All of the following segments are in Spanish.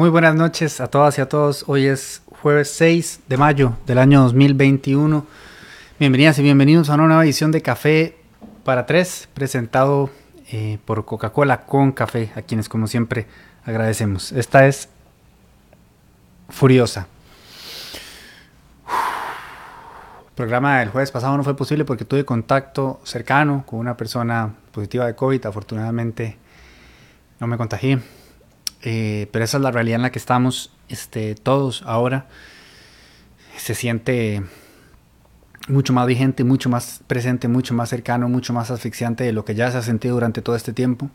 Muy buenas noches a todas y a todos. Hoy es jueves 6 de mayo del año 2021. Bienvenidas y bienvenidos a una nueva edición de Café para Tres, presentado eh, por Coca-Cola con café, a quienes como siempre agradecemos. Esta es Furiosa. El programa del jueves pasado no fue posible porque tuve contacto cercano con una persona positiva de COVID. Afortunadamente no me contagié. Eh, pero esa es la realidad en la que estamos este, todos ahora. Se siente mucho más vigente, mucho más presente, mucho más cercano, mucho más asfixiante de lo que ya se ha sentido durante todo este tiempo.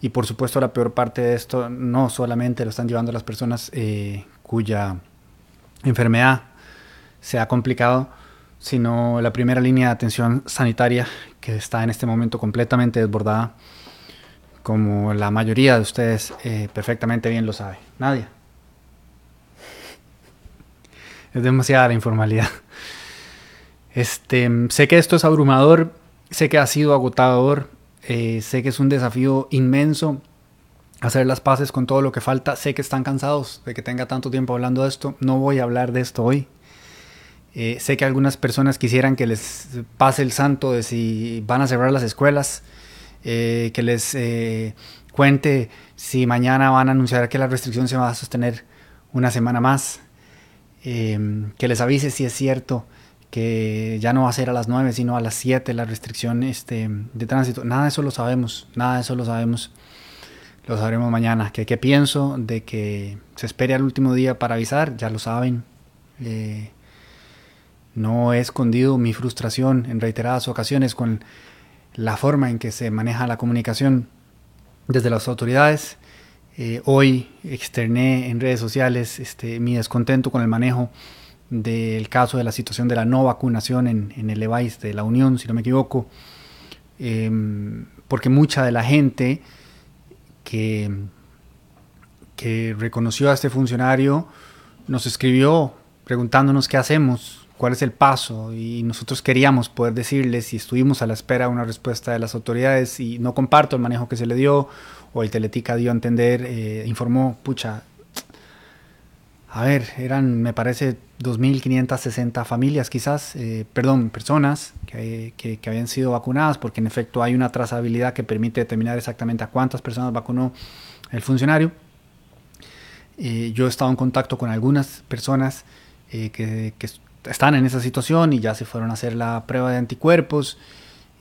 Y por supuesto la peor parte de esto no solamente lo están llevando las personas eh, cuya enfermedad se ha complicado, sino la primera línea de atención sanitaria que está en este momento completamente desbordada como la mayoría de ustedes eh, perfectamente bien lo sabe. Nadia. Es demasiada la informalidad. Este, sé que esto es abrumador, sé que ha sido agotador, eh, sé que es un desafío inmenso hacer las paces con todo lo que falta. Sé que están cansados de que tenga tanto tiempo hablando de esto. No voy a hablar de esto hoy. Eh, sé que algunas personas quisieran que les pase el santo de si van a cerrar las escuelas. Eh, que les eh, cuente si mañana van a anunciar que la restricción se va a sostener una semana más, em, que les avise si es cierto que ya no va a ser a las 9 sino a las 7 la restricción este, de tránsito. Nada de eso lo sabemos, nada de eso lo sabemos. Lo sabremos mañana. ¿Qué, pienso de que se espere al último día para avisar? Ya lo saben. Eh, no he escondido mi frustración en reiteradas ocasiones con la forma en que se maneja la comunicación desde las autoridades. Eh, hoy externé en redes sociales este, mi descontento con el manejo del caso de la situación de la no vacunación en, el EVAIS de la Unión, si no me equivoco, em, porque mucha de la gente que, que reconoció a este funcionario nos escribió preguntándonos qué hacemos, cuál es el paso y nosotros queríamos poder decirles y estuvimos a la espera de una respuesta de las autoridades y no comparto el manejo que se le dio o el Teletica dio a entender, eh, informó, pucha, a ver, eran me parece 2.560 familias quizás, eh, perdón, personas que, que, habían sido vacunadas porque en efecto hay una trazabilidad que permite determinar exactamente a cuántas personas vacunó el funcionario. Eh, yo he estado en contacto con algunas personas que, que, están en esa situación y ya se fueron a hacer la prueba de anticuerpos,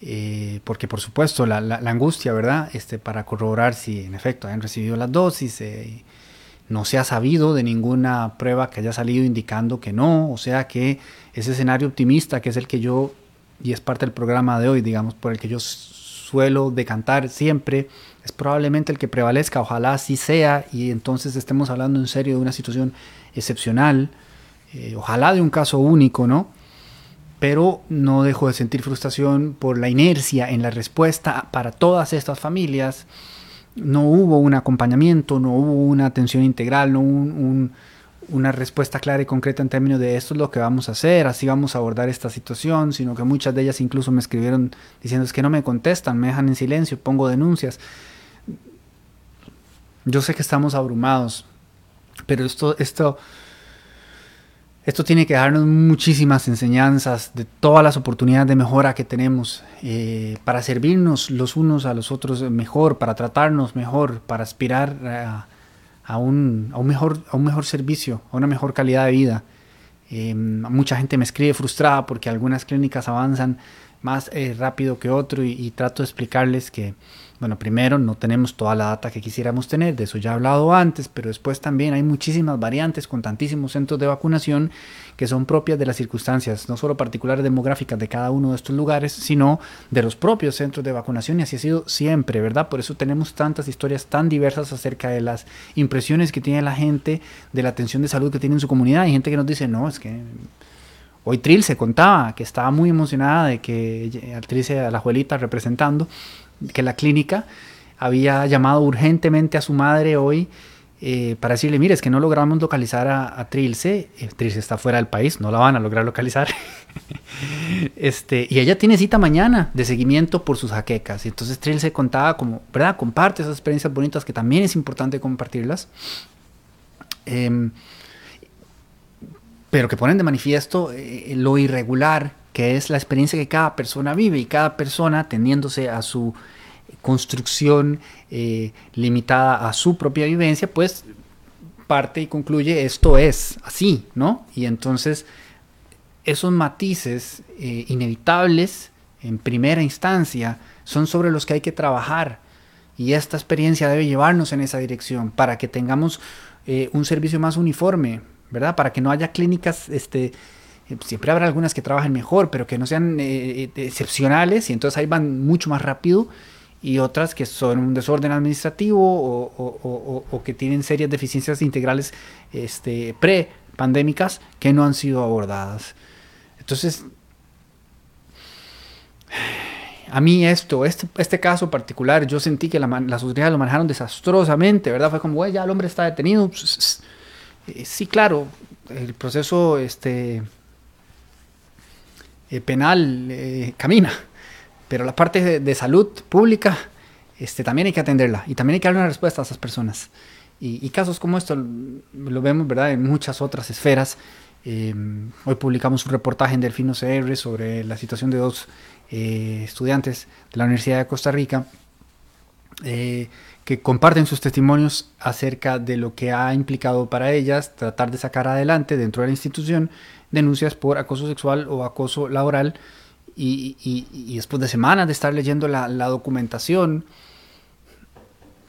eh, porque por supuesto la, la, angustia, ¿verdad? Este, para corroborar si en efecto han recibido las dosis, eh, no se ha sabido de ninguna prueba que haya salido indicando que no, o sea que ese escenario optimista que es el que yo, y es parte del programa de hoy, digamos, por el que yo suelo decantar siempre, es probablemente el que prevalezca, ojalá así sea, y entonces estemos hablando en serio de una situación excepcional, eh, ojalá de un caso único, ¿no? Pero no dejo de sentir frustración por la inercia en la respuesta para todas estas familias. No hubo un acompañamiento, no hubo una atención integral, no hubo una respuesta clara y concreta en términos de esto es lo que vamos a hacer, así vamos a abordar esta situación, sino que muchas de ellas incluso me escribieron diciendo es que no me contestan, me dejan en silencio, pongo denuncias. Yo sé que estamos abrumados, pero esto, esto esto tiene que darnos muchísimas enseñanzas de todas las oportunidades de mejora que tenemos eh, para servirnos los unos a los otros mejor, para tratarnos mejor, para aspirar a, un, mejor, servicio, a una mejor calidad de vida. Eh, mucha gente me escribe frustrada porque algunas clínicas avanzan más eh, rápido que otro y, trato de explicarles que, bueno, primero no tenemos toda la data que quisiéramos tener, de eso ya he hablado antes, pero después también hay muchísimas variantes con tantísimos centros de vacunación que son propias de las circunstancias, no solo particulares demográficas de cada uno de estos lugares, sino de los propios centros de vacunación y así ha sido siempre, ¿verdad? Por eso tenemos tantas historias tan diversas acerca de las impresiones que tiene la gente de la atención de salud que tiene en su comunidad. Hay gente que nos dice, no, es que Hoy Trill se contaba que estaba muy emocionada de que a la abuelita representando, que la clínica había llamado urgentemente a su madre hoy eh, para decirle, mire, es que no logramos localizar a, a Trilce, eh, Trilce está fuera del país, no la van a lograr localizar. este, y ella tiene cita mañana de seguimiento por sus jaquecas. Y entonces Trilce contaba como, ¿verdad? Comparte esas experiencias bonitas que también es importante compartirlas. Em, pero que ponen de manifiesto eh, lo irregular que es la experiencia que cada persona vive y cada persona teniéndose a su construcción eh, limitada a su propia vivencia, pues parte y concluye esto es así, ¿no? Y entonces esos matices eh, inevitables en primera instancia son sobre los que hay que trabajar y esta experiencia debe llevarnos en esa dirección para que tengamos un servicio más uniforme, ¿verdad? Para que no haya clínicas, este, eh, siempre habrá algunas que trabajen mejor, pero que no sean eh, eh, excepcionales y entonces ahí van mucho más rápido y otras que son un desorden administrativo o, que tienen serias deficiencias integrales este, pre-pandémicas que no han sido abordadas. Entonces, a mí esto, este, este caso particular, yo sentí que la, las autoridades lo manejaron desastrosamente, ¿verdad? Fue como, ya el hombre está detenido, eh, sí, claro, el proceso este, eh, penal eh, camina, pero la parte de, salud pública este, también hay que atenderla y también hay que darle una respuesta a esas personas. Y, casos como esto lo vemos ¿verdad? en muchas otras esferas. hoy publicamos un reportaje en Delfino CR sobre la situación de dos estudiantes de la Universidad de Costa Rica que comparten sus testimonios acerca de lo que ha implicado para ellas tratar de sacar adelante dentro de la institución denuncias por acoso sexual o acoso laboral y, después de semanas de estar leyendo la, documentación,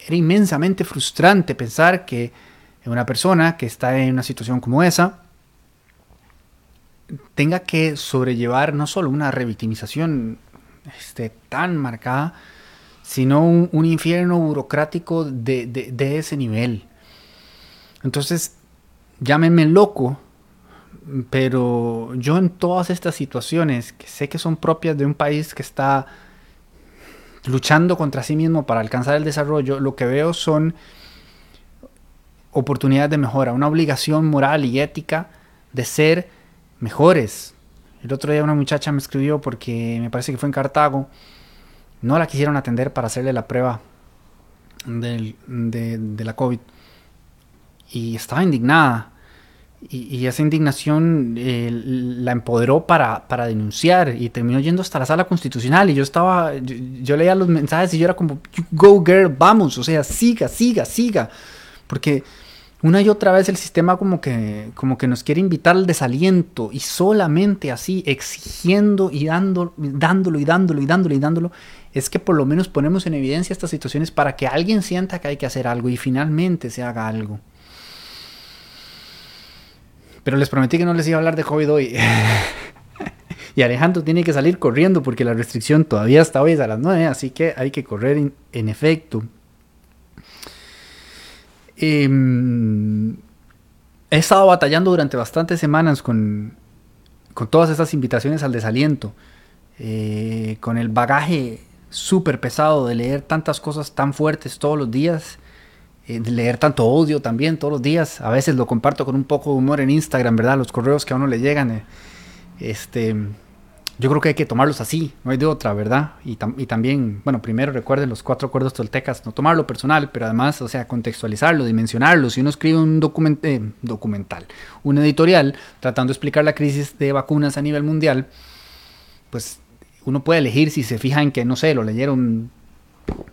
era inmensamente frustrante pensar que una persona que está en una situación como esa tenga que sobrellevar no solo una revictimización este, tan marcada, sino un, infierno burocrático de, ese nivel. Entonces, llámenme loco, pero yo en todas estas situaciones, que sé que son propias de un país que está luchando contra sí mismo para alcanzar el desarrollo, lo que veo son oportunidades de mejora, una obligación moral y ética de ser mejores. El otro día una muchacha me escribió porque me parece que fue en Cartago no la quisieron atender para hacerle la prueba de, la COVID. Y estaba indignada. Y, esa indignación la empoderó para, para, denunciar y terminó yendo hasta la sala constitucional. Y yo estaba, yo, leía los mensajes y yo era como, go girl, vamos, o sea, siga, siga, siga. Porque una y otra vez el sistema como que, como que nos quiere invitar al desaliento y solamente así, exigiendo y dando, dándolo y dándolo y dándolo y dándolo, es que por lo menos ponemos en evidencia estas situaciones para que alguien sienta que hay que hacer algo y finalmente se haga algo. Pero les prometí que no les iba a hablar de COVID hoy. y Alejandro tiene que salir corriendo porque la restricción todavía está hoy a las 9, así que hay que correr en, efecto. Em, he estado batallando durante bastantes semanas con, con todas estas invitaciones al desaliento, eh, con el bagaje súper pesado de leer tantas cosas tan fuertes todos los días, eh, de leer tanto odio también todos los días. A veces lo comparto con un poco de humor en Instagram, ¿verdad? Los correos que a uno le llegan. Eh, este, yo creo que hay que tomarlos así, no hay de otra, ¿verdad? Y, también, bueno, primero recuerden los cuatro acuerdos toltecas, no tomarlo personal, pero además, o sea, contextualizarlo, dimensionarlo. Si uno escribe un eh, documental, un editorial, tratando de explicar la crisis de vacunas a nivel mundial, pues uno puede elegir si se fija en que, no sé, lo leyeron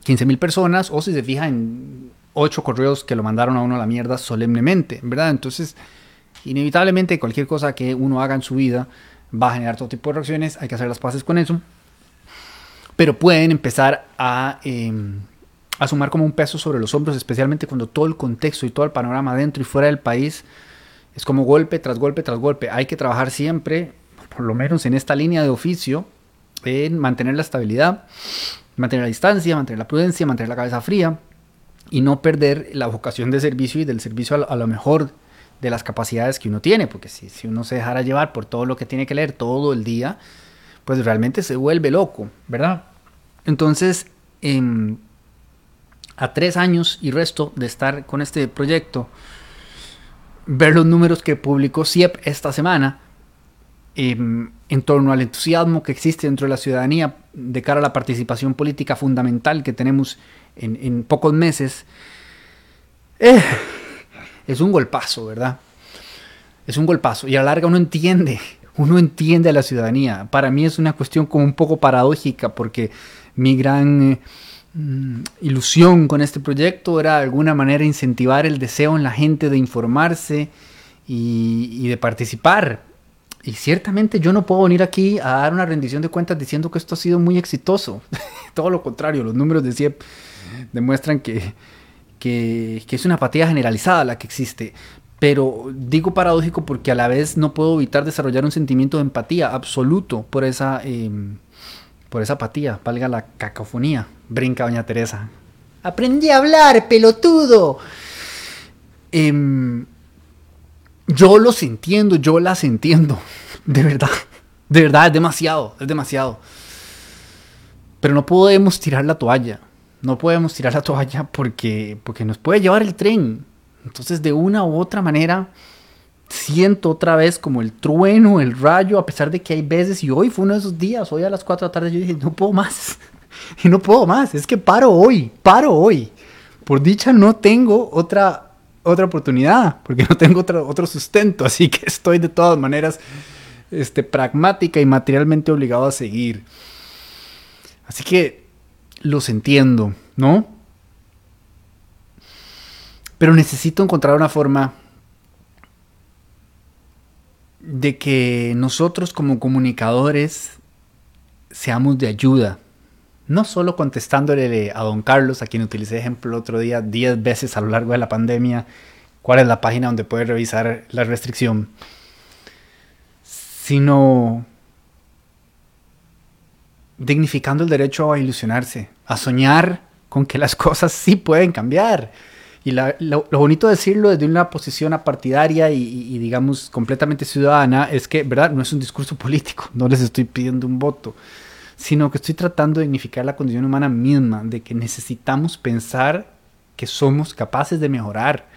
15 mil personas o si se fija en ocho correos que lo mandaron a uno a la mierda solemnemente, ¿verdad? Entonces, inevitablemente cualquier cosa que uno haga en su vida va a generar todo tipo de reacciones, hay que hacer las paces con eso, pero pueden empezar a, em, a sumar como un peso sobre los hombros, especialmente cuando todo el contexto y todo el panorama dentro y fuera del país es como golpe tras golpe tras golpe. Hay que trabajar siempre, por lo menos en esta línea de oficio, en mantener la estabilidad, mantener la distancia, mantener la prudencia, mantener la cabeza fría y no perder la vocación de servicio y del servicio a lo mejor de las capacidades que uno tiene, porque si, si uno se dejara llevar por todo lo que tiene que leer todo el día, pues realmente se vuelve loco, ¿verdad? Entonces, em, a tres años y resto de estar con este proyecto, ver los números que publicó CIEP esta semana, Em, en torno al entusiasmo que existe dentro de la ciudadanía de cara a la participación política fundamental que tenemos en, pocos meses, eh, es un golpazo, ¿verdad? Es un golpazo. Y a la larga uno entiende, uno entiende a la ciudadanía. Para mí es una cuestión como un poco paradójica porque mi gran mm, ilusión con este proyecto era de alguna manera incentivar el deseo en la gente de informarse y de participar y ciertamente yo no puedo venir aquí a dar una rendición de cuentas diciendo que esto ha sido muy exitoso. Todo lo contrario, los números de CIEP demuestran que, que, es una apatía generalizada la que existe. Pero digo paradójico porque a la vez no puedo evitar desarrollar un sentimiento de empatía absoluto por esa, em, por esa apatía, valga la cacofonía. Brinca doña Teresa. Aprendí a hablar, pelotudo. Eh, yo los entiendo, yo las entiendo. De verdad. De verdad, es demasiado, es demasiado. Pero no podemos tirar la toalla. No podemos tirar la toalla porque, porque nos puede llevar el tren. Entonces, de una u otra manera, siento otra vez como el trueno, el rayo, a pesar de que hay veces, y hoy fue uno de esos días, hoy a las 4 de la tarde yo dije, no puedo más. Y no puedo más, es que paro hoy, paro hoy. Por dicha no tengo otra otra oportunidad, porque no tengo otro, otro sustento, así que estoy de todas maneras este, pragmática y materialmente obligado a seguir. Así que los entiendo, ¿no? Pero necesito encontrar una forma de que nosotros como comunicadores seamos de ayuda. No solo contestándole a don Carlos, a quien utilicé ejemplo el otro día 10 veces a lo largo de la pandemia, cuál es la página donde puede revisar la restricción, sino dignificando el derecho a ilusionarse, a soñar con que las cosas sí pueden cambiar. Y lo, bonito de decirlo desde una posición apartidaria y, y, digamos, completamente ciudadana es que, ¿verdad? No es un discurso político, no les estoy pidiendo un voto sino que estoy tratando de dignificar la condición humana misma, de que necesitamos pensar que somos capaces de mejorar.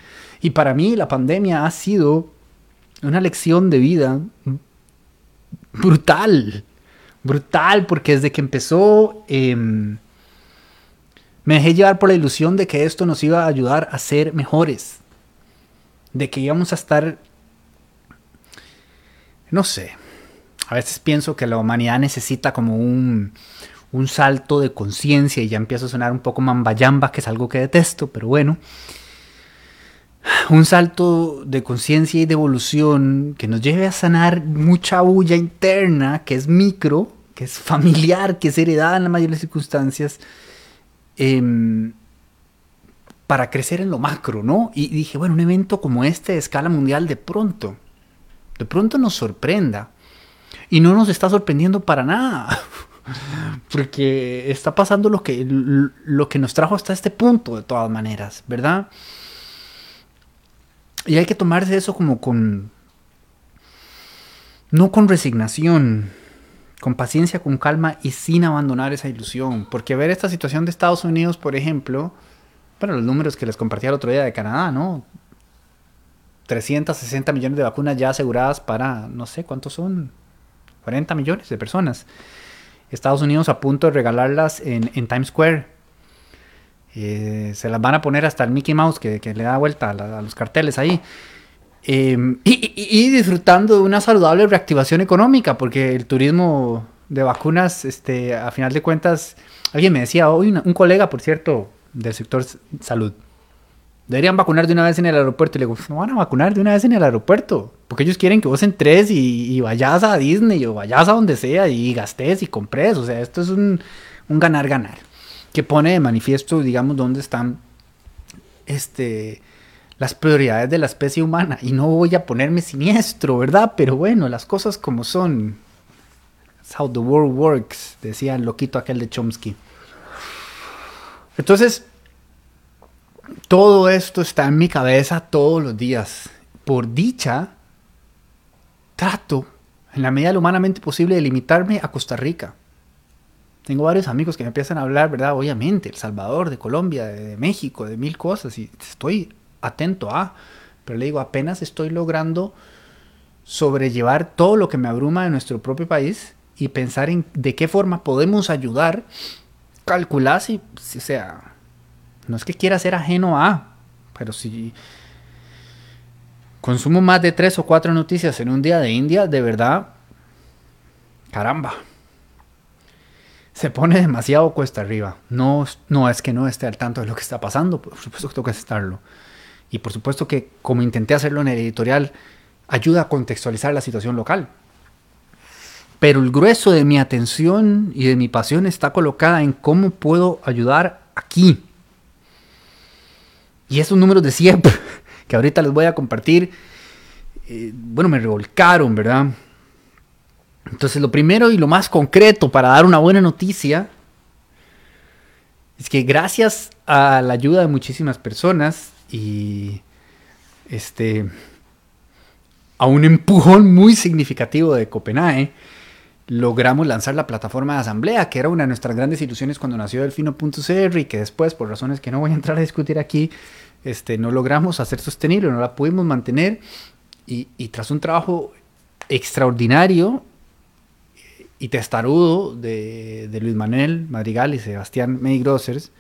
Y para mí la pandemia ha sido una lección de vida brutal, brutal, porque desde que empezó em, me dejé llevar por la ilusión de que esto nos iba a ayudar a ser mejores, de que íbamos a estar, no sé, a veces pienso que la humanidad necesita como un, un salto de conciencia y ya empiezo a sonar un poco mambayamba, que es algo que detesto, pero bueno. Un salto de conciencia y de evolución que nos lleve a sanar mucha bulla interna, que es micro, que es familiar, que es heredada en las mayores circunstancias, em, para crecer en lo macro, ¿no? Y dije, bueno, un evento como este de escala mundial de pronto, de pronto nos sorprenda y no nos está sorprendiendo para nada. Porque está pasando lo que, lo que nos trajo hasta este punto, de todas maneras, ¿verdad? Y hay que tomarse eso como con... No con resignación, con paciencia, con calma y sin abandonar esa ilusión. Porque ver esta situación de Estados Unidos, por ejemplo, bueno, los números que les compartí el otro día de Canadá, ¿no? 360 millones de vacunas ya aseguradas para, no sé cuántos son, 40 millones de personas. Estados Unidos a punto de regalarlas en, Times Square. Eh, se las van a poner hasta el Mickey Mouse que, le da vuelta a, los carteles ahí. Em, y, disfrutando de una saludable reactivación económica, porque el turismo de vacunas, este, a final de cuentas, alguien me decía hoy, un colega, por cierto, del sector salud, Deberían vacunar de una vez en el aeropuerto. Y le digo, no van a vacunar de una vez en el aeropuerto. Porque ellos quieren que vos entres y, y vayas a Disney o vayas a donde sea y gastes y compres. O sea, esto es un ganar-ganar. que pone de manifiesto, digamos, dónde están este, las prioridades de la especie humana. Y no voy a ponerme siniestro, ¿verdad? Pero bueno, las cosas como son. That's how the world works, decía el loquito aquel de Chomsky. Entonces, todo esto está en mi cabeza todos los días. Por dicha, trato, en la medida humanamente posible, de limitarme a Costa Rica. Tengo varios amigos que me empiezan a hablar, ¿verdad? Obviamente, El Salvador, de Colombia, de, México, de mil cosas, y estoy atento a, pero le digo, apenas estoy logrando sobrellevar todo lo que me abruma de nuestro propio país y pensar en de qué forma podemos ayudar, calcular si, si sea, no es que quiera ser ajeno a, pero si, consumo más de tres o cuatro noticias en un día de India, de verdad, caramba, se pone demasiado cuesta arriba. No, no es que no esté al tanto de lo que está pasando, por supuesto que tengo que estarlo. Y por supuesto que, como intenté hacerlo en el editorial, ayuda a contextualizar la situación local. Pero el grueso de mi atención y de mi pasión está colocada en cómo puedo ayudar aquí. Y esos números de siempre, que ahorita les voy a compartir, eh, bueno, me revolcaron, ¿verdad? Entonces, lo primero y lo más concreto para dar una buena noticia es que gracias a la ayuda de muchísimas personas y este a un empujón muy significativo de Copenhague, logramos lanzar la plataforma de asamblea, que era una de nuestras grandes ilusiones cuando nació Delfino.cr y que después, por razones que no voy a entrar a discutir aquí, este, no logramos hacer sostenible, no la pudimos mantener. Y, tras un trabajo extraordinario y testarudo de, Luis Manuel Madrigal y Sebastián May Grossers,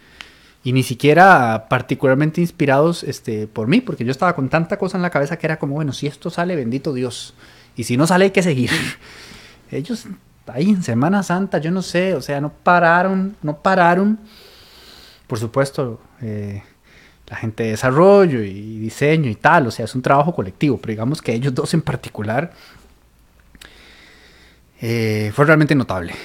y ni siquiera particularmente inspirados este, por mí, porque yo estaba con tanta cosa en la cabeza que era como, bueno, si esto sale, bendito Dios, y si no sale hay que seguir. Ellos ahí en Semana Santa, yo no sé, o sea, no pararon, no pararon. Por supuesto, eh, la gente de desarrollo y diseño y tal, o sea, es un trabajo colectivo, pero digamos que ellos dos en particular eh, fue realmente notable.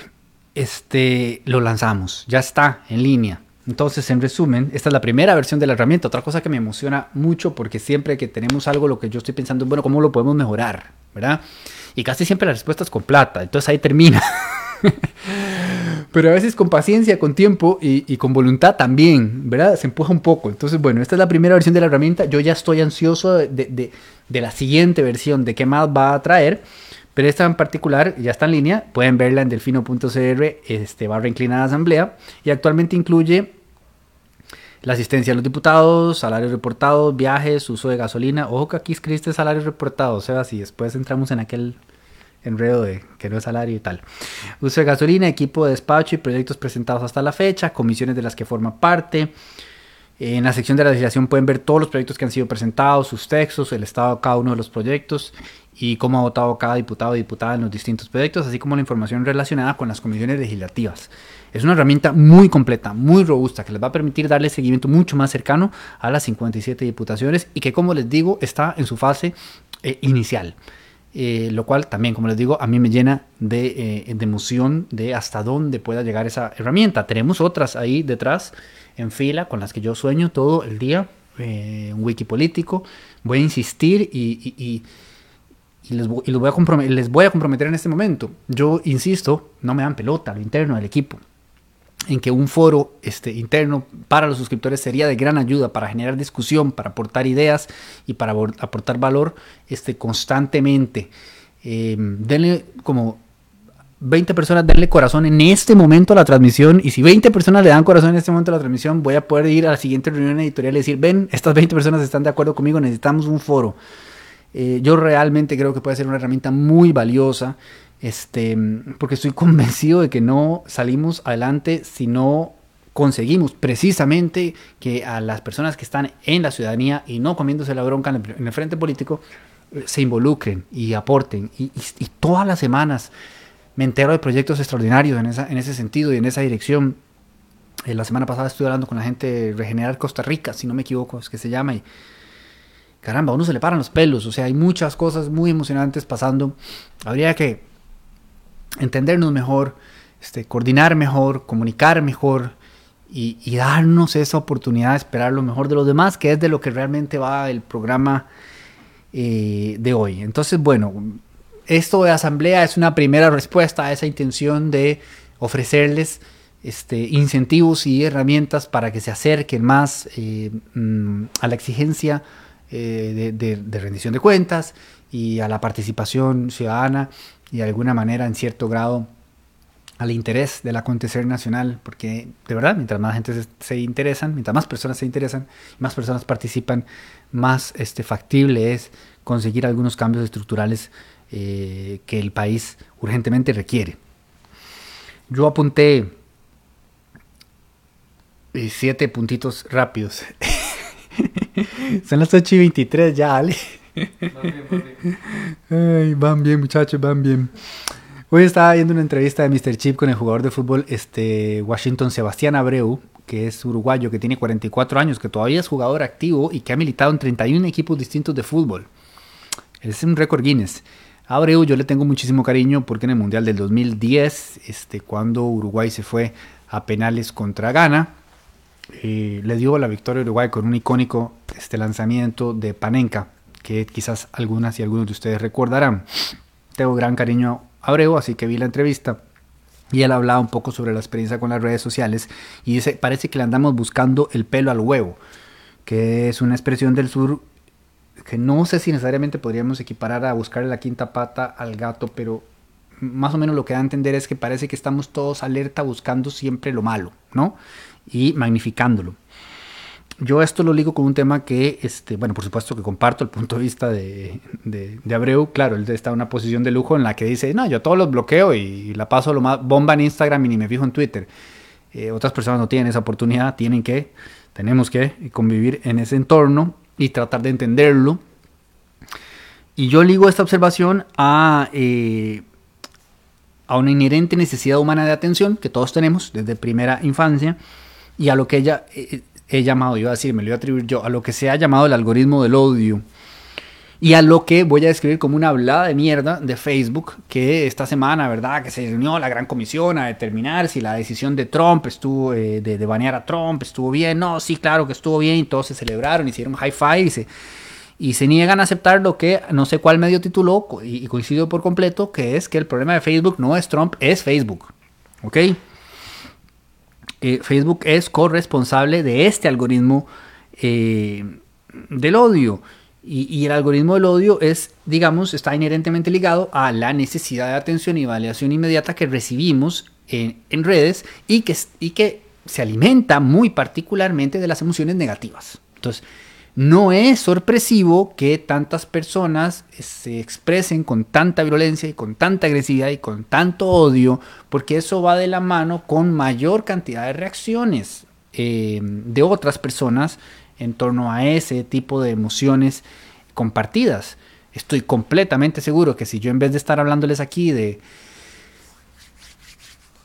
Este, lo lanzamos, ya está en línea. Entonces, en resumen, esta es la primera versión de la herramienta. Otra cosa que me emociona mucho porque siempre que tenemos algo, lo que yo estoy pensando es, bueno, ¿cómo lo podemos mejorar? ¿Verdad? Y casi siempre la respuesta es con plata. Entonces ahí termina. Pero a veces con paciencia, con tiempo y, con voluntad también, ¿verdad? Se empuja un poco. Entonces, bueno, esta es la primera versión de la herramienta. Yo ya estoy ansioso de, la siguiente versión, de qué más va a traer. Pero esta en particular ya está en línea. Pueden verla en delfino.cr, este, barra inclinada asamblea. Y actualmente incluye la asistencia a los diputados, salarios reportados, viajes, uso de gasolina. Ojo que aquí escribiste salarios reportados, sea, si después entramos en aquel enredo de que no es salario y tal. Uso de gasolina, equipo de despacho y proyectos presentados hasta la fecha, comisiones de las que forma parte. En la sección de la legislación pueden ver todos los proyectos que han sido presentados, sus textos, el estado de cada uno de los proyectos y cómo ha votado cada diputado o diputada en los distintos proyectos, así como la información relacionada con las comisiones legislativas. Es una herramienta muy completa, muy robusta, que les va a permitir darle seguimiento mucho más cercano a las 57 diputaciones y que, como les digo, está en su fase eh, inicial. Eh, lo cual también, como les digo, a mí me llena de, eh, de, emoción de hasta dónde pueda llegar esa herramienta. Tenemos otras ahí detrás en fila con las que yo sueño todo el día, un wiki político. Voy a insistir y, y, y les, voy a les voy a comprometer en este momento. Yo insisto, no me dan pelota, lo interno del equipo en que un foro este, interno para los suscriptores sería de gran ayuda para generar discusión, para aportar ideas y para aportar valor este, constantemente. Eh, denle como 20 personas, denle corazón en este momento a la transmisión y si 20 personas le dan corazón en este momento a la transmisión, voy a poder ir a la siguiente reunión editorial y decir, ven, estas 20 personas están de acuerdo conmigo, necesitamos un foro. Eh, yo realmente creo que puede ser una herramienta muy valiosa este, porque estoy convencido de que no salimos adelante si no conseguimos precisamente que a las personas que están en la ciudadanía y no comiéndose la bronca en el, frente político eh, se involucren y aporten. Y, todas las semanas me entero de proyectos extraordinarios en, ese sentido y en esa dirección. Eh, la semana pasada estuve hablando con la gente de Regenerar Costa Rica, si no me equivoco, es que se llama. Y caramba, a uno se le paran los pelos. O sea, hay muchas cosas muy emocionantes pasando. Habría que entendernos mejor, este, coordinar mejor, comunicar mejor y, darnos esa oportunidad de esperar lo mejor de los demás, que es de lo que realmente va el programa eh, de hoy. Entonces, bueno, esto de asamblea es una primera respuesta a esa intención de ofrecerles este, incentivos y herramientas para que se acerquen más eh, mm, a la exigencia eh, de rendición de cuentas y a la participación ciudadana y de alguna manera, en cierto grado, al interés del acontecer nacional, porque de verdad, mientras más gente se, interesan, mientras más personas se interesan, más personas participan, más este, factible es conseguir algunos cambios estructurales eh, que el país urgentemente requiere. Yo apunté eh, siete puntitos rápidos. Son las 8 y 23 ya, Ale. van bien, muchachos, van bien. Hoy estaba viendo una entrevista de Mr. Chip con el jugador de fútbol este, Washington Sebastián Abreu, que es uruguayo, que tiene 44 años, que todavía es jugador activo y que ha militado en 31 equipos distintos de fútbol. Es un récord Guinness. Abreu yo le tengo muchísimo cariño porque en el Mundial del 2010, este, cuando Uruguay se fue a penales contra Ghana, eh, le dio la victoria a Uruguay con un icónico este, lanzamiento de Panenka, que quizás algunas y algunos de ustedes recordarán. Tengo gran cariño a Abreu, así que vi la entrevista y él hablaba un poco sobre la experiencia con las redes sociales y dice, parece que le andamos buscando el pelo al huevo, que es una expresión del sur no sé si necesariamente podríamos equiparar a buscar la quinta pata al gato, pero más o menos lo que da a entender es que parece que estamos todos alerta buscando siempre lo malo, ¿no? Y magnificándolo. Yo esto lo ligo con un tema que, este, bueno, por supuesto que comparto el punto de vista de, de, Abreu. Claro, él está en una posición de lujo en la que dice, no, yo todos los bloqueo y la paso lo más bomba en Instagram y ni me fijo en Twitter. Eh, otras personas no tienen esa oportunidad, tienen que, tenemos que convivir en ese entorno y tratar de entenderlo. Y yo ligo esta observación a, eh, a una inherente necesidad humana de atención que todos tenemos desde primera infancia y a lo que ella eh, he llamado, iba a decir, me lo iba a atribuir yo, a lo que se ha llamado el algoritmo del odio. Y a lo que voy a describir como una hablada de mierda de Facebook, que esta semana, ¿verdad? Que se reunió la gran comisión a determinar si la decisión de Trump estuvo, eh, de, banear a Trump, estuvo bien. No, sí, claro que estuvo bien. Y todos se celebraron, hicieron high five y se, y se niegan a aceptar lo que no sé cuál medio tituló, y, coincido por completo, que es que el problema de Facebook no es Trump, es Facebook. ¿Ok? Eh, Facebook es corresponsable de este algoritmo eh, del odio. Y, el algoritmo del odio es, digamos, está inherentemente ligado a la necesidad de atención y validación inmediata que recibimos en, redes y que, y que se alimenta muy particularmente de las emociones negativas. Entonces, no es sorpresivo que tantas personas se expresen con tanta violencia y con tanta agresividad y con tanto odio, porque eso va de la mano con mayor cantidad de reacciones eh, de otras personas en torno a ese tipo de emociones compartidas. Estoy completamente seguro que si yo en vez de estar hablándoles aquí de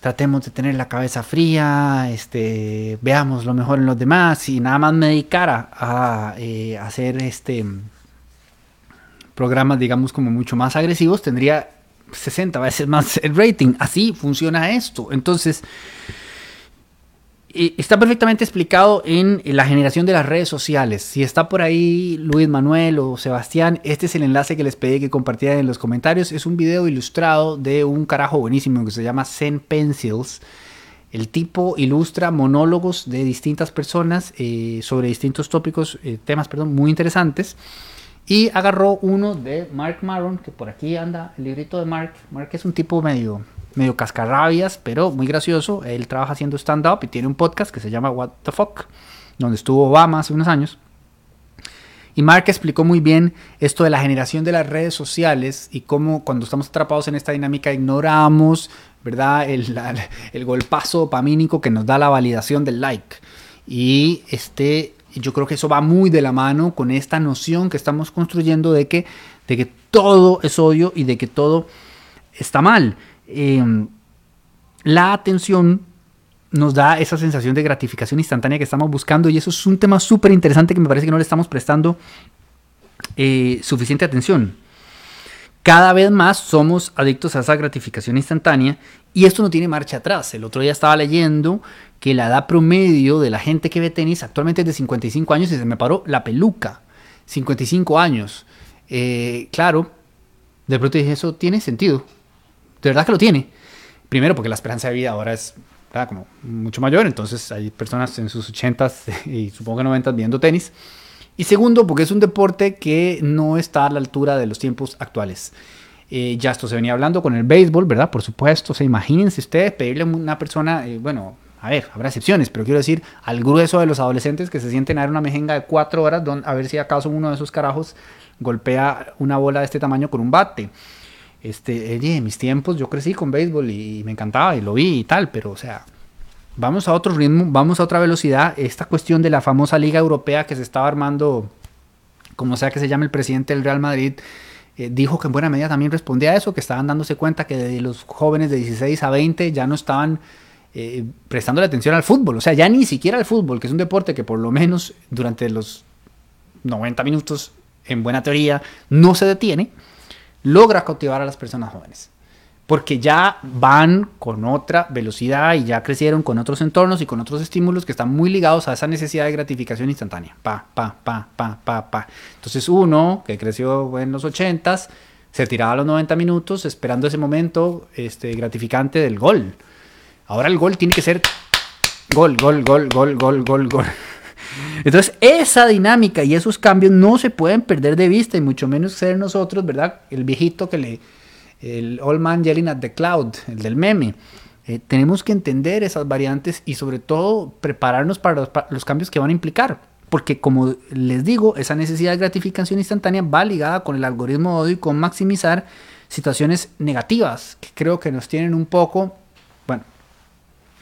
tratemos de tener la cabeza fría, este, veamos lo mejor en los demás y nada más me dedicara a eh, hacer este programas, digamos, como mucho más agresivos, tendría 60 veces más el rating. Así funciona esto. Entonces, está perfectamente explicado en la generación de las redes sociales. Si está por ahí Luis Manuel o Sebastián, este es el enlace que les pedí que compartieran en los comentarios. Es un video ilustrado de un carajo buenísimo que se llama Zen Pencils. El tipo ilustra monólogos de distintas personas eh, sobre distintos tópicos, eh, temas, perdón, muy interesantes. Y agarró uno de Mark Maron, que por aquí anda el librito de Mark. Mark es un tipo medio medio cascarrabias, pero muy gracioso. Él trabaja haciendo stand-up y tiene un podcast que se llama What the Fuck, donde estuvo Obama hace unos años. Y Mark explicó muy bien esto de la generación de las redes sociales y cómo cuando estamos atrapados en esta dinámica ignoramos, ¿verdad? El, el golpazo dopamínico que nos da la validación del like. Y este, yo creo que eso va muy de la mano con esta noción que estamos construyendo de que, de que todo es odio y de que todo está mal. Em, la atención nos da esa sensación de gratificación instantánea que estamos buscando y eso es un tema súper interesante que me parece que no le estamos prestando eh, suficiente atención. Cada vez más somos adictos a esa gratificación instantánea y esto no tiene marcha atrás. El otro día estaba leyendo que la edad promedio de la gente que ve tenis actualmente es de 55 años y se me paró la peluca. 55 años. Eh, claro, de pronto dije, eso tiene sentido de verdad que lo tiene. Primero porque la esperanza de vida ahora es como mucho mayor, entonces hay personas en sus 80s y supongo que 90 viendo tenis. Y segundo porque es un deporte que no está a la altura de los tiempos actuales. Eh, ya esto se venía hablando con el béisbol, ¿verdad? Por supuesto, o sea, imagínense ustedes pedirle a una persona, eh, bueno, a ver, habrá excepciones, pero quiero decir, al grueso de los adolescentes que se sienten a ver una mejenga de cuatro horas, a ver si acaso uno de esos carajos golpea una bola de este tamaño con un bate. Este, en mis tiempos yo crecí con béisbol y, me encantaba y lo vi y tal, pero o sea, vamos a otro ritmo, vamos a otra velocidad. Esta cuestión de la famosa Liga Europea que se estaba armando como sea que se llame el presidente del Real Madrid, eh, dijo que en buena medida también respondía a eso, que estaban dándose cuenta que de los jóvenes de 16 a 20 ya no estaban eh, prestando la atención al fútbol, o sea, ya ni siquiera al fútbol, que es un deporte que por lo menos durante los 90 minutos, en buena teoría, no se detiene, logra cautivar a las personas jóvenes porque ya van con otra velocidad y ya crecieron con otros entornos y con otros estímulos que están muy ligados a esa necesidad de gratificación instantánea. Pa, pa, pa, pa, pa, pa. Entonces uno que creció en los 80s se tiraba a los 90 minutos esperando ese momento este, gratificante del gol. Ahora el gol tiene que ser gol, gol, gol, gol, gol, gol, gol. Entonces, esa dinámica y esos cambios no se pueden perder de vista y mucho menos ser nosotros, ¿verdad? El viejito que le el Old Man Yelling at the Cloud, el del meme. Eh, tenemos que entender esas variantes y sobre todo prepararnos para los, cambios que van a implicar. Porque como les digo, esa necesidad de gratificación instantánea va ligada con el algoritmo de odio y con maximizar situaciones negativas que creo que nos tienen un poco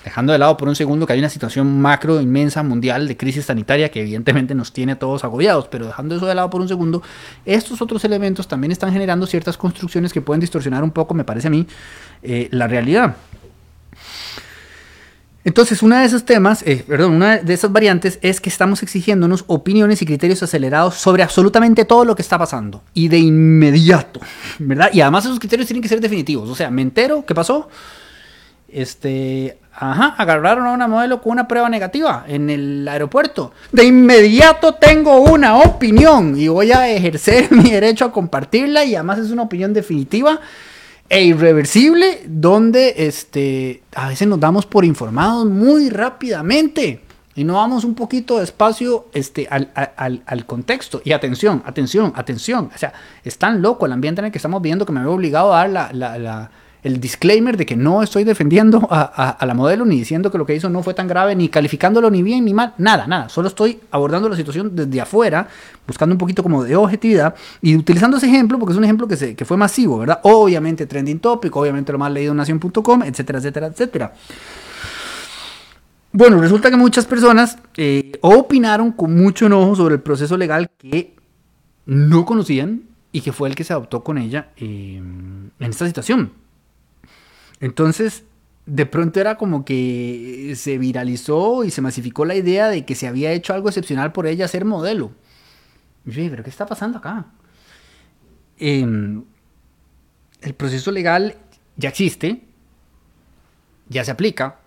dejando de lado por un segundo que hay una situación macro inmensa mundial de crisis sanitaria que evidentemente nos tiene todos agobiados, pero dejando eso de lado por un segundo, estos otros elementos también están generando ciertas construcciones que pueden distorsionar un poco, me parece a mí, eh, la realidad. Entonces, una de esos temas, eh, perdón, una de esas variantes es que estamos exigiéndonos opiniones y criterios acelerados sobre absolutamente todo lo que está pasando y de inmediato, ¿verdad? Y además esos criterios tienen que ser definitivos. O sea, me entero, ¿qué pasó? Este, Ajá, agarraron a una modelo con una prueba negativa en el aeropuerto. De inmediato tengo una opinión y voy a ejercer mi derecho a compartirla y además es una opinión definitiva e irreversible donde este, a veces nos damos por informados muy rápidamente y no vamos un poquito despacio este, al, al, contexto. Y atención, atención, atención. O sea, es tan loco el ambiente en el que estamos viendo que me veo obligado a dar la el disclaimer de que no estoy defendiendo a, la modelo ni diciendo que lo que hizo no fue tan grave, ni calificándolo ni bien ni mal, nada, nada. Solo estoy abordando la situación desde afuera, buscando un poquito como de objetividad y utilizando ese ejemplo porque es un ejemplo que, se, fue masivo, ¿verdad? Obviamente trending topic, obviamente lo más leído en nación.com, etcétera, etcétera, etcétera. Bueno, resulta que muchas personas eh, opinaron con mucho enojo sobre el proceso legal que no conocían y que fue el que se adoptó con ella eh, en esta situación. Entonces, de pronto era como que se viralizó y se masificó la idea de que se había hecho algo excepcional por ella ser modelo. Y yo pero ¿qué está pasando acá? Em, el proceso legal ya existe, ya se aplica,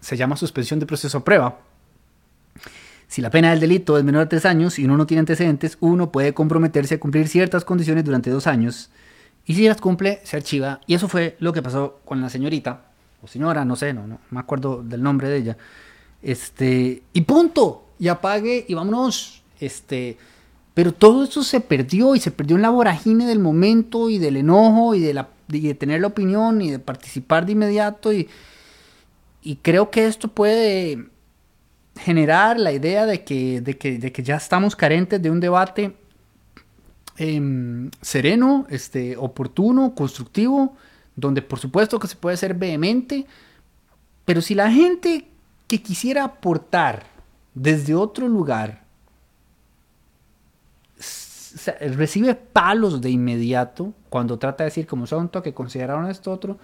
se llama suspensión de proceso a prueba. Si la pena del delito es menor de tres años y uno no tiene antecedentes, uno puede comprometerse a cumplir ciertas condiciones durante dos años y si las cumple, se archiva. Y eso fue lo que pasó con la señorita, o señora, no sé, no, no me acuerdo del nombre de ella. Este, y punto, y apague y vámonos. Este, pero todo eso se perdió y se perdió en la vorágine del momento y del enojo y de, la, de tener la opinión y de participar de inmediato. Y, y creo que esto puede generar la idea de que, de que, de que ya estamos carentes de un debate Em, sereno, este, oportuno, constructivo, donde por supuesto que se puede ser vehemente, pero si la gente que quisiera aportar desde otro lugar recibe palos de inmediato cuando trata de decir como son que consideraron esto otro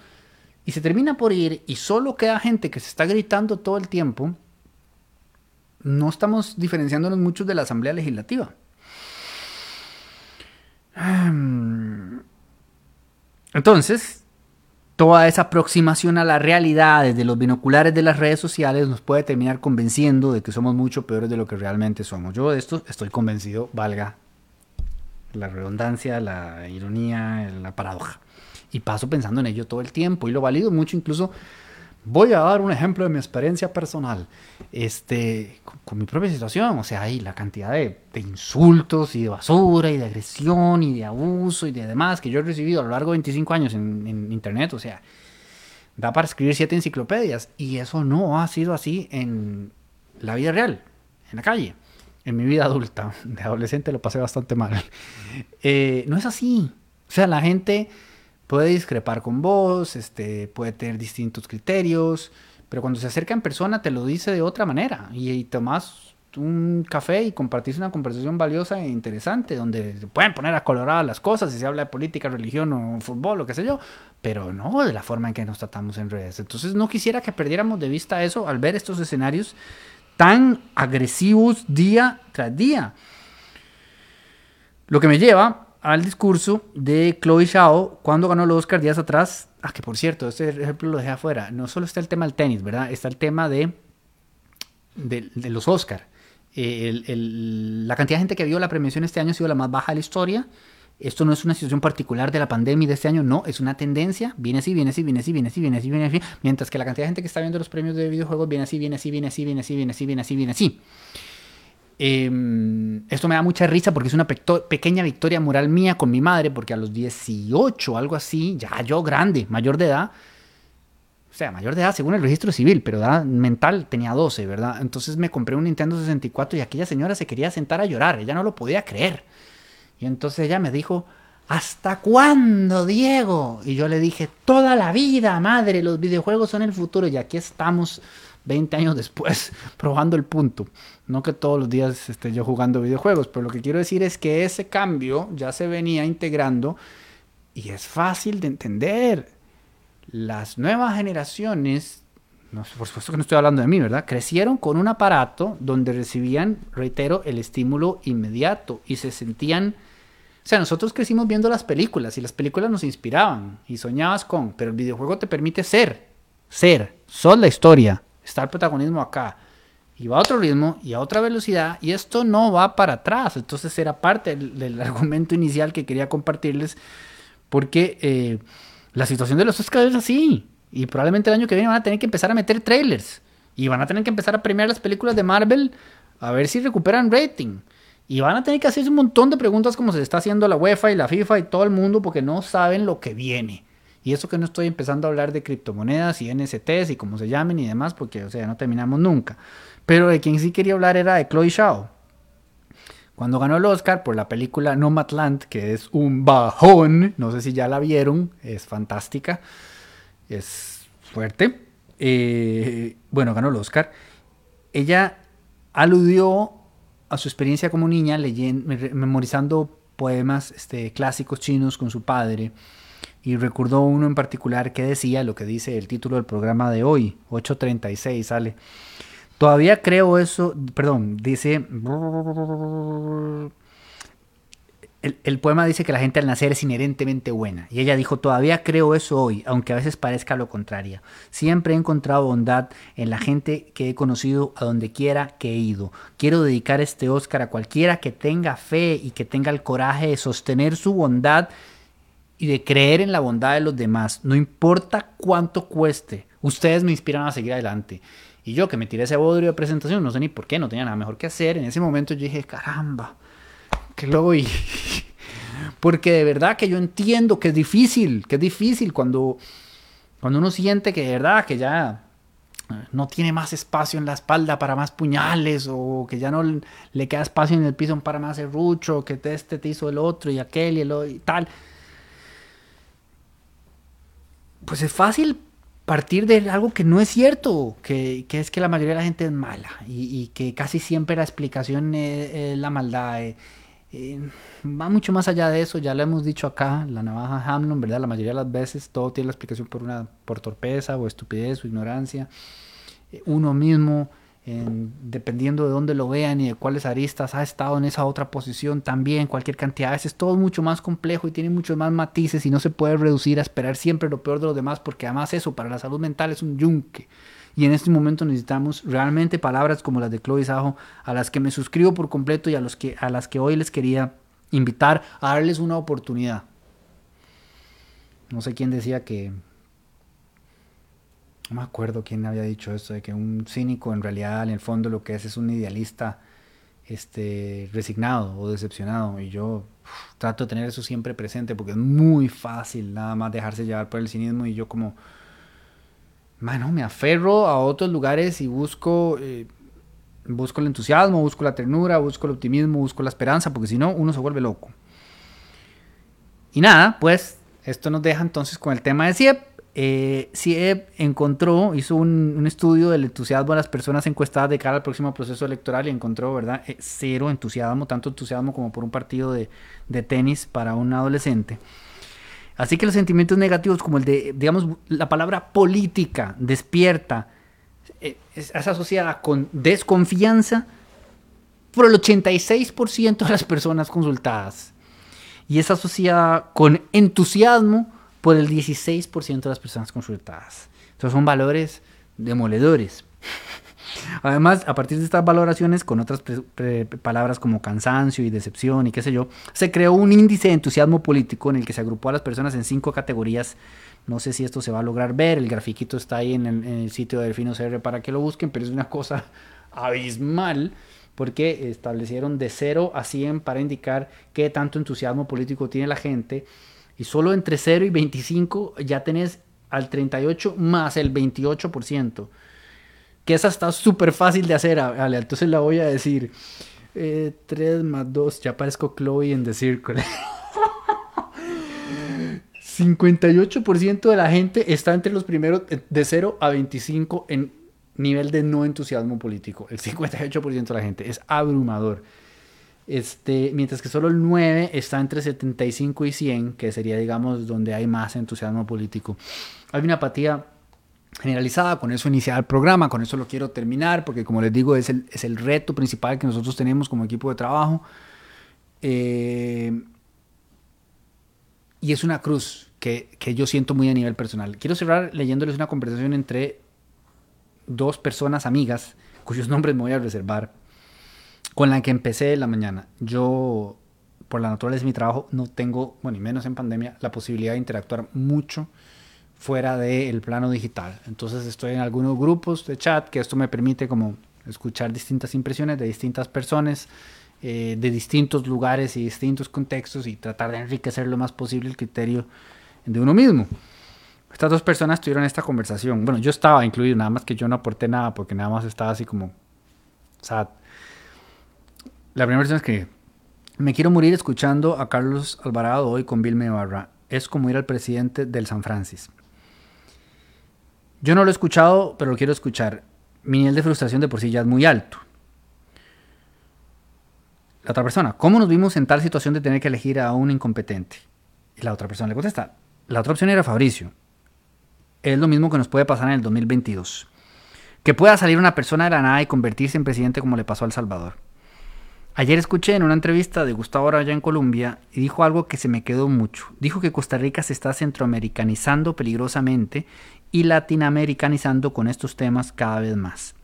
y se termina por ir y solo queda gente que se está gritando todo el tiempo, no estamos diferenciándonos mucho de la Asamblea Legislativa. Entonces, toda esa aproximación a la realidad desde los binoculares de las redes sociales nos puede terminar convenciendo de que somos mucho peores de lo que realmente somos. Yo de esto estoy convencido, valga la redundancia, la ironía, la paradoja. Y paso pensando en ello todo el tiempo y lo valido mucho incluso Voy a dar un ejemplo de mi experiencia personal, este, con, mi propia situación, o sea, hay la cantidad de, insultos y de basura y de agresión y de abuso y de demás que yo he recibido a lo largo de 25 años en, Internet, o sea, da para escribir siete enciclopedias y eso no ha sido así en la vida real, en la calle, en mi vida adulta, de adolescente lo pasé bastante mal. Eh, no es así, o sea, la gente puede discrepar con vos, este, puede tener distintos criterios, pero cuando se acerca en persona te lo dice de otra manera y, tomás un café y compartirse una conversación valiosa e interesante, donde se pueden poner a colorar las cosas y se habla de política, religión o fútbol, lo que sé yo, pero no de la forma en que nos tratamos en redes. Entonces no quisiera que perdiéramos de vista eso al ver estos escenarios tan agresivos día tras día. Lo que me lleva al discurso de Chloe Zhao cuando ganó los Oscar días atrás. Ah, que por cierto, este ejemplo lo dejé afuera. No solo está el tema del tenis, ¿verdad? Está el tema de, de, los Oscar. Eh, la cantidad de gente que vio la premiación este año ha sido la más baja de la historia. Esto no es una situación particular de la pandemia de este año, no, es una tendencia. Viene así, viene así, viene así, viene así, viene así, viene así. Mientras que la cantidad de gente que está viendo los premios de videojuegos viene así, viene así, viene así, viene así, viene así, viene así, viene así. Esto me da mucha risa porque es una pequeña victoria moral mía con mi madre, porque a los 18, algo así, ya yo grande, mayor de edad, o sea, mayor de edad según el registro civil, pero mental tenía 12, ¿verdad? Entonces me compré un Nintendo 64 y aquella señora se quería sentar a llorar, ella no lo podía creer. Y entonces ella me dijo, ¿hasta cuándo, Diego? Y yo le dije, toda la vida, madre, los videojuegos son el futuro. Y aquí estamos 20 años después probando el punto. No que todos los días esté yo jugando videojuegos, pero lo que quiero decir es que ese cambio ya se venía integrando y es fácil de entender. Las nuevas generaciones, por supuesto que no estoy hablando de mí, ¿verdad? Crecieron con un aparato donde recibían, reitero, el estímulo inmediato y se sentían o sea, nosotros crecimos viendo las películas y las películas nos inspiraban y soñabas con, pero el videojuego te permite ser, ser, son la historia, está el protagonismo acá y va a otro ritmo y a otra velocidad y esto no va para atrás. Entonces era parte del, argumento inicial que quería compartirles porque eh, la situación de los Oscars es así y probablemente el año que viene van a tener que empezar a meter trailers y van a tener que empezar a premiar las películas de Marvel a ver si recuperan rating. Y van a tener que hacerse un montón de preguntas como se está haciendo la UEFA y la FIFA y todo el mundo porque no saben lo que viene. Y eso que no estoy empezando a hablar de criptomonedas y NSTs y como se llamen y demás, porque, o sea, no terminamos nunca. Pero de quien sí quería hablar era de Chloe Shaw. Cuando ganó el Oscar por la película Nomadland, que es un bajón, no sé si ya la vieron, es fantástica, es fuerte. Eh, bueno, ganó el Oscar. Ella aludió a su experiencia como niña leyendo, memorizando poemas este, clásicos chinos con su padre y recordó uno en particular que decía lo que dice el título del programa de hoy, 836 sale. Todavía creo eso, perdón, dice el, poema dice que la gente al nacer es inherentemente buena. Y ella dijo, todavía creo eso hoy, aunque a veces parezca lo contrario. Siempre he encontrado bondad en la gente que he conocido a donde quiera que he ido. Quiero dedicar este Oscar a cualquiera que tenga fe y que tenga el coraje de sostener su bondad y de creer en la bondad de los demás. No importa cuánto cueste. Ustedes me inspiran a seguir adelante. Y yo que me tiré ese bodrio de presentación, no sé ni por qué, no tenía nada mejor que hacer. En ese momento yo dije, caramba que lo voy. Porque de verdad que yo entiendo que es difícil, que es difícil cuando, cuando uno siente que de verdad que ya no tiene más espacio en la espalda para más puñales o que ya no le queda espacio en el piso para más serrucho, que este te hizo el otro y aquel y el y tal. Pues es fácil partir de algo que no es cierto, que, es que la mayoría de la gente es mala y, que casi siempre la explicación es, la maldad. Eh, eh, va mucho más allá de eso, ya lo hemos dicho acá, la navaja Hamlin, ¿verdad? La mayoría de las veces todo tiene la explicación por una por torpeza o estupidez o ignorancia. Eh, uno mismo, dependiendo de dónde lo vean y de cuáles aristas, ha estado en esa otra posición también, cualquier cantidad. A veces todo es mucho más complejo y tiene muchos más matices y no se puede reducir a esperar siempre lo peor de los demás, porque además eso para la salud mental es un yunque. Y en este momento necesitamos realmente palabras como las de Chloe Sajo, a las que me suscribo por completo y a, los que, a las que hoy les quería invitar a darles una oportunidad. No sé quién decía que... No me acuerdo quién había dicho esto, de que un cínico en realidad en el fondo lo que es es un idealista este, resignado o decepcionado. Y yo trato de tener eso siempre presente porque es muy fácil nada más dejarse llevar por el cinismo y yo como mano, me aferro a otros lugares y busco, eh, busco el entusiasmo, busco la ternura, busco el optimismo, busco la esperanza, porque si no, uno se vuelve loco. Y nada, pues esto nos deja entonces con el tema de CIEP. Eh, CIEP encontró, hizo un, estudio del entusiasmo de las personas encuestadas de cara al próximo proceso electoral y encontró, ¿verdad? Eh, cero entusiasmo, tanto entusiasmo como por un partido de, tenis para un adolescente. Así que los sentimientos negativos, como el de, digamos, la palabra política despierta, eh, es, asociada con desconfianza por el 86% de las personas consultadas. Y es asociada con entusiasmo por el 16% de las personas consultadas. Entonces son valores demoledores. Además, a partir de estas valoraciones, con otras palabras como cansancio y decepción y qué sé yo, se creó un índice de entusiasmo político en el que se agrupó a las personas en cinco categorías. No sé si esto se va a lograr ver, el grafiquito está ahí en el, sitio de Delfino CR para que lo busquen, pero es una cosa abismal porque establecieron de 0 a 100 para indicar qué tanto entusiasmo político tiene la gente y solo entre 0 y 25 ya tenés al 38 más el 28%. Que esa está súper fácil de hacer, Ale. Entonces la voy a decir. 3 eh, más 2, ya parezco Chloe en The Circle. 58% de la gente está entre los primeros eh, de 0 a 25 en nivel de no entusiasmo político. El 58% de la gente es abrumador. Este, mientras que solo el 9 está entre 75 y 100, que sería, digamos, donde hay más entusiasmo político. Hay una apatía generalizada, con eso iniciar el programa, con eso lo quiero terminar, porque como les digo, es el, es el reto principal que nosotros tenemos como equipo de trabajo. Eh, y es una cruz que, que yo siento muy a nivel personal. Quiero cerrar leyéndoles una conversación entre dos personas amigas, cuyos nombres me voy a reservar con la que empecé la mañana. Yo, por la naturaleza de mi trabajo, no tengo, bueno, y menos en pandemia, la posibilidad de interactuar mucho fuera del plano digital. Entonces estoy en algunos grupos de chat que esto me permite como escuchar distintas impresiones de distintas personas, eh, de distintos lugares y distintos contextos y tratar de enriquecer lo más posible el criterio de uno mismo. Estas dos personas tuvieron esta conversación. Bueno, yo estaba incluido, nada más que yo no aporté nada porque nada más estaba así como sad. La primera versión es que me quiero morir escuchando a Carlos Alvarado hoy con Vilma Ibarra. Es como ir al presidente del San Francisco. Yo no lo he escuchado, pero lo quiero escuchar. Mi nivel de frustración de por sí ya es muy alto. La otra persona, ¿cómo nos vimos en tal situación de tener que elegir a un incompetente? Y la otra persona le contesta, la otra opción era Fabricio. Es lo mismo que nos puede pasar en el 2022. Que pueda salir una persona de la nada y convertirse en presidente como le pasó a Salvador. Ayer escuché en una entrevista de Gustavo Araya en Colombia y dijo algo que se me quedó mucho. Dijo que Costa Rica se está centroamericanizando peligrosamente y latinoamericanizando con estos temas cada vez más.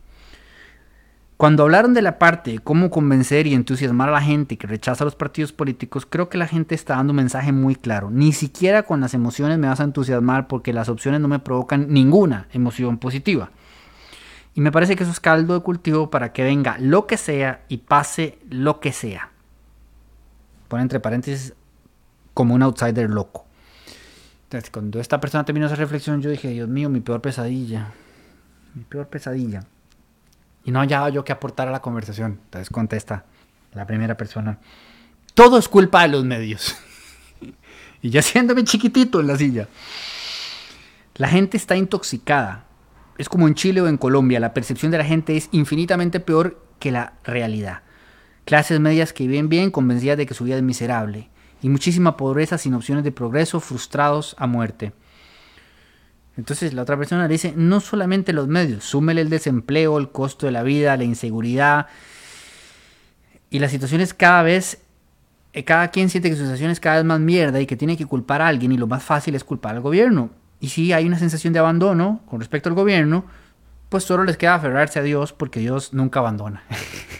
Cuando hablaron de la parte de cómo convencer y entusiasmar a la gente que rechaza los partidos políticos, creo que la gente está dando un mensaje muy claro. Ni siquiera con las emociones me vas a entusiasmar porque las opciones no me provocan ninguna emoción positiva. Y me parece que eso es caldo de cultivo para que venga lo que sea y pase lo que sea. Pone entre paréntesis como un outsider loco. Entonces, cuando esta persona terminó esa reflexión, yo dije, Dios mío, mi peor pesadilla. Mi peor pesadilla. Y no hallaba yo que aportar a la conversación. Entonces contesta la primera persona. Todo es culpa de los medios. y ya siéndome chiquitito en la silla. La gente está intoxicada es como en Chile o en Colombia, la percepción de la gente es infinitamente peor que la realidad. Clases medias que viven bien convencidas de que su vida es miserable, y muchísima pobreza sin opciones de progreso, frustrados a muerte. Entonces la otra persona dice, no solamente los medios, súmele el desempleo, el costo de la vida, la inseguridad, y la situación es cada vez, eh, cada quien siente que su situación es cada vez más mierda y que tiene que culpar a alguien, y lo más fácil es culpar al gobierno. Y si hay una sensación de abandono con respecto al gobierno, pues solo les queda aferrarse a Dios porque Dios nunca abandona.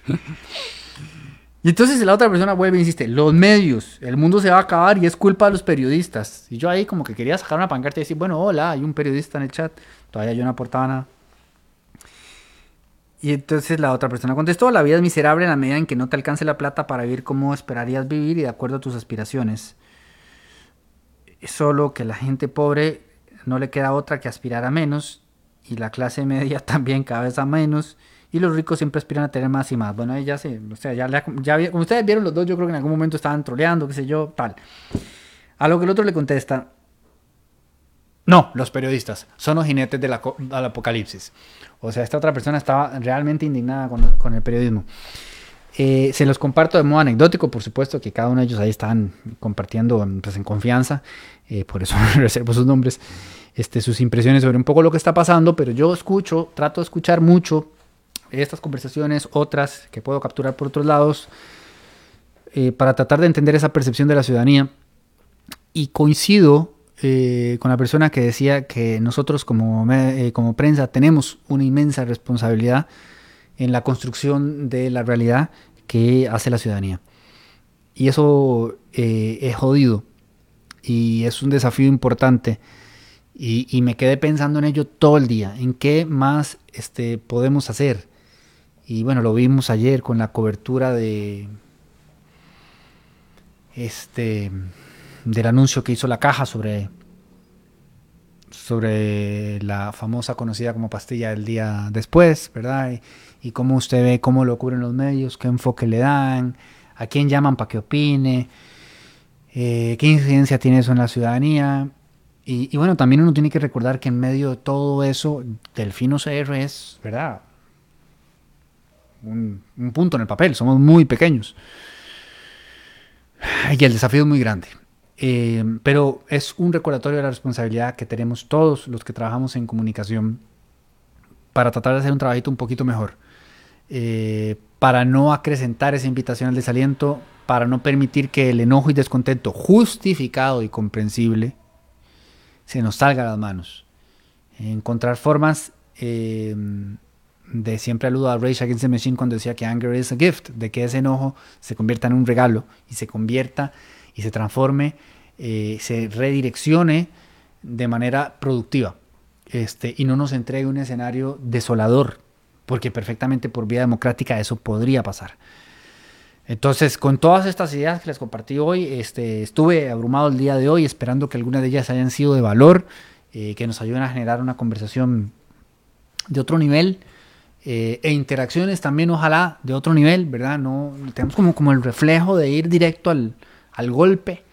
y entonces la otra persona vuelve e insiste, los medios, el mundo se va a acabar y es culpa de los periodistas. Y yo ahí como que quería sacar una pancarta y decir, bueno, hola, hay un periodista en el chat. Todavía yo no aportaba nada. Y entonces la otra persona contestó, la vida es miserable en la medida en que no te alcance la plata para vivir como esperarías vivir y de acuerdo a tus aspiraciones. Solo que la gente pobre no le queda otra que aspirar a menos y la clase media también cada vez a menos y los ricos siempre aspiran a tener más y más. Bueno, ya sé, o sea, ya, ya, como ustedes vieron los dos, yo creo que en algún momento estaban troleando, qué sé yo, tal. A lo que el otro le contesta, No, los periodistas son los jinetes del apocalipsis. O sea, esta otra persona estaba realmente indignada con, el periodismo. Eh, se los comparto de modo anecdótico, por supuesto que cada uno de ellos ahí están compartiendo pues, en confianza, eh, por eso reservo sus nombres, este, sus impresiones sobre un poco lo que está pasando, pero yo escucho, trato de escuchar mucho estas conversaciones, otras que puedo capturar por otros lados, eh, para tratar de entender esa percepción de la ciudadanía. Y coincido eh, con la persona que decía que nosotros como, eh, como prensa tenemos una inmensa responsabilidad en la construcción de la realidad que hace la ciudadanía. Y eso es jodido y es un desafío importante. Y, me quedé pensando en ello todo el día, en qué más este, podemos hacer. Y bueno, lo vimos ayer con la cobertura de este del anuncio que hizo la caja sobre sobre la famosa conocida como pastilla del día después, ¿verdad? Cómo usted ve cómo lo cubren los medios, qué enfoque le dan, a quién llaman para que opine, eh, qué incidencia tiene eso en la ciudadanía. Y, y, bueno, también uno tiene que recordar que en medio de todo eso, Delfino CR es, ¿verdad? un, punto en el papel, somos muy pequeños. Y el desafío es muy grande. Eh, pero es un recordatorio de la responsabilidad que tenemos todos los que trabajamos en comunicación para tratar de hacer un trabajito un poquito mejor. Eh, para no acrecentar esa invitación al desaliento, para no permitir que el enojo y descontento justificado y comprensible se nos salga a las manos. Encontrar formas eh, de siempre aludo a Rage Against the Machine cuando decía que anger is a gift, de que ese enojo se convierta en un regalo y se convierta y se transforme, eh, se redireccione de manera productiva este, y no nos entregue un escenario desolador, porque perfectamente por vía democrática eso podría pasar. Entonces, con todas estas ideas que les compartí hoy, este, estuve abrumado el día de hoy esperando que algunas de ellas hayan sido de valor, eh, que nos ayuden a generar una conversación de otro nivel eh, e interacciones también ojalá de otro nivel, ¿verdad? No, tenemos como, como el reflejo de ir directo al, al golpe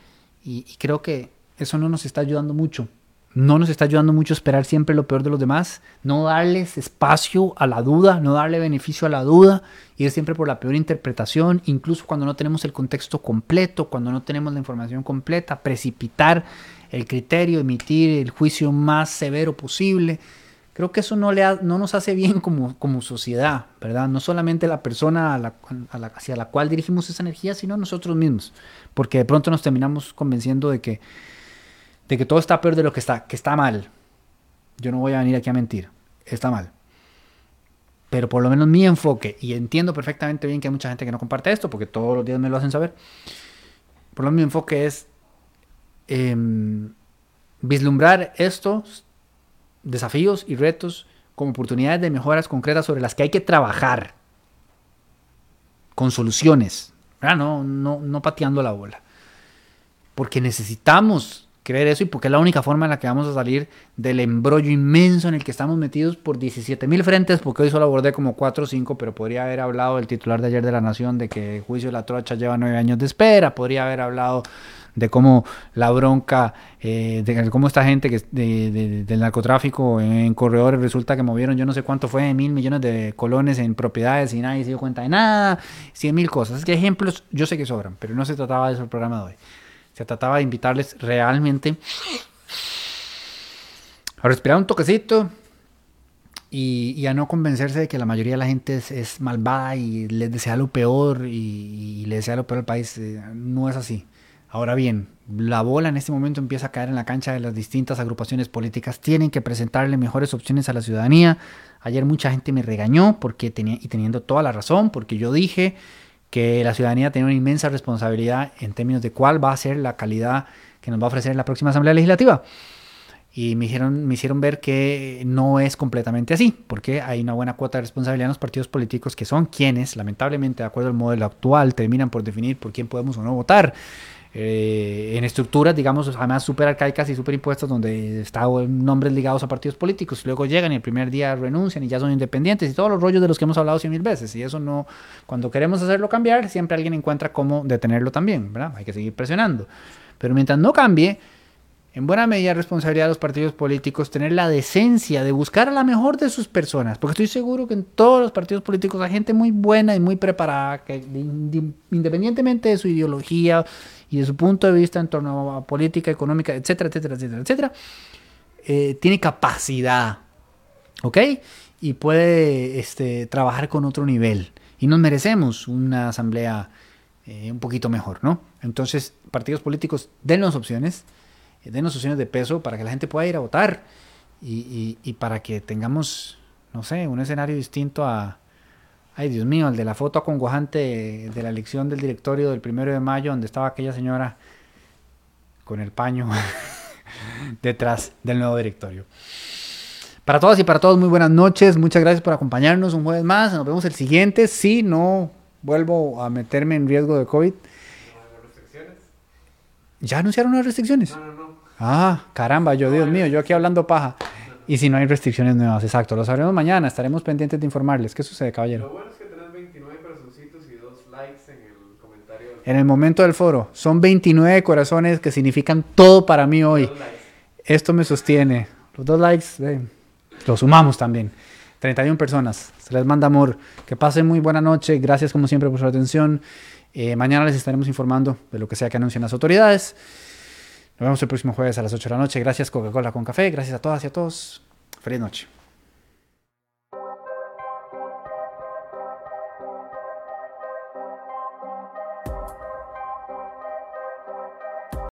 y, creo que eso no nos está ayudando mucho. No nos está ayudando mucho esperar siempre lo peor de los demás, no darles espacio a la duda, no darle beneficio a la duda, ir siempre por la peor interpretación, incluso cuando no tenemos el contexto completo, cuando no tenemos la información completa, precipitar el criterio, emitir el juicio más severo posible creo que eso no, le no nos hace bien como, como sociedad, ¿verdad? No solamente la persona hacia la cual dirigimos esa energía, sino nosotros mismos, porque de pronto nos terminamos convenciendo de que, de que todo está peor de lo que está, que está mal. Yo no voy a venir aquí a mentir, está mal. Pero por lo menos mi enfoque, y entiendo perfectamente bien que hay mucha gente que no comparte esto, porque todos los días me lo hacen saber, por lo menos mi enfoque es em, vislumbrar esto desafíos y retos como oportunidades de mejoras concretas sobre las que hay que trabajar con soluciones, no, no, no pateando la bola. Porque necesitamos creer eso y porque es la única forma en la que vamos a salir del embrollo inmenso en el que estamos metidos por 17 mil frentes, porque hoy solo abordé como 4 o 5, pero podría haber hablado el titular de ayer de la Nación de que el juicio de la trocha lleva 9 años de espera, podría haber hablado de cómo la bronca, eh, de cómo esta gente que del narcotráfico en, corredores resulta que movieron yo no sé cuánto fue, mil millones de colones en propiedades y nadie se dio cuenta de nada, cien mil cosas. Es que ejemplos yo sé que sobran, pero no se trataba de eso el programa de hoy. Se trataba de invitarles realmente a respirar un toquecito, y, a no convencerse de que la mayoría de la gente es, malvada y les desea lo peor y, y, les desea lo peor al país. Eh, no es así. Ahora bien, la bola en este momento empieza a caer en la cancha de las distintas agrupaciones políticas. Tienen que presentarle mejores opciones a la ciudadanía. Ayer mucha gente me regañó porque tenía, y teniendo toda la razón, porque yo dije que la ciudadanía tiene una inmensa responsabilidad en términos de cuál va a ser la calidad que nos va a ofrecer la próxima Asamblea Legislativa. Y me hicieron, me hicieron ver que no es completamente así, porque hay una buena cuota de responsabilidad en los partidos políticos que son quienes, lamentablemente, de acuerdo al modelo actual, terminan por definir por quién podemos o no votar. Eh, en estructuras, digamos, además súper arcaicas y súper impuestas, donde están nombres ligados a partidos políticos, luego llegan y el primer día renuncian y ya son independientes y todos los rollos de los que hemos hablado cien mil veces. Y eso no, cuando queremos hacerlo cambiar, siempre alguien encuentra cómo detenerlo también, ¿verdad? Hay que seguir presionando. Pero mientras no cambie, en buena medida responsabilidad de los partidos políticos tener la decencia de buscar a la mejor de sus personas, porque estoy seguro que en todos los partidos políticos hay gente muy buena y muy preparada, que independientemente de su ideología y de su punto de vista en torno a política, económica, etcétera, etcétera, etcétera, etcétera, eh, tiene capacidad, ¿ok? Y puede este, trabajar con otro nivel. Y nos merecemos una asamblea eh, un poquito mejor, ¿no? Entonces, partidos políticos, denos opciones, eh, denos opciones de peso para que la gente pueda ir a votar y, para que tengamos, no sé, un escenario distinto a, ay Dios mío, el de la foto acongojante de, la elección del directorio del primero de mayo, donde estaba aquella señora con el paño detrás del nuevo directorio. Para todas y para todos, muy buenas noches. Muchas gracias por acompañarnos un jueves más. Nos vemos el siguiente. Si no vuelvo a meterme en riesgo de COVID. ¿Ya anunciaron las restricciones? No, no, no. Ah, caramba, yo, Dios mío, yo aquí hablando paja. Y si no hay restricciones nuevas, exacto. Lo sabremos mañana, estaremos pendientes de informarles. ¿Qué sucede, caballero? Lo bueno es que tenés 29 corazoncitos y dos likes en el comentario. En el momento del foro, son 29 corazones que significan todo para mí hoy. Esto me sostiene. Los dos likes, eh, los sumamos también. 31 personas. Se les manda amor. Que pasen muy buena noche. Gracias como siempre por su atención. Eh, mañana les estaremos informando de lo que sea que anuncien las autoridades. Nos vemos el próximo jueves a las 8 de la noche. Gracias Coca-Cola con café. Gracias a todas y a todos. Feliz noche.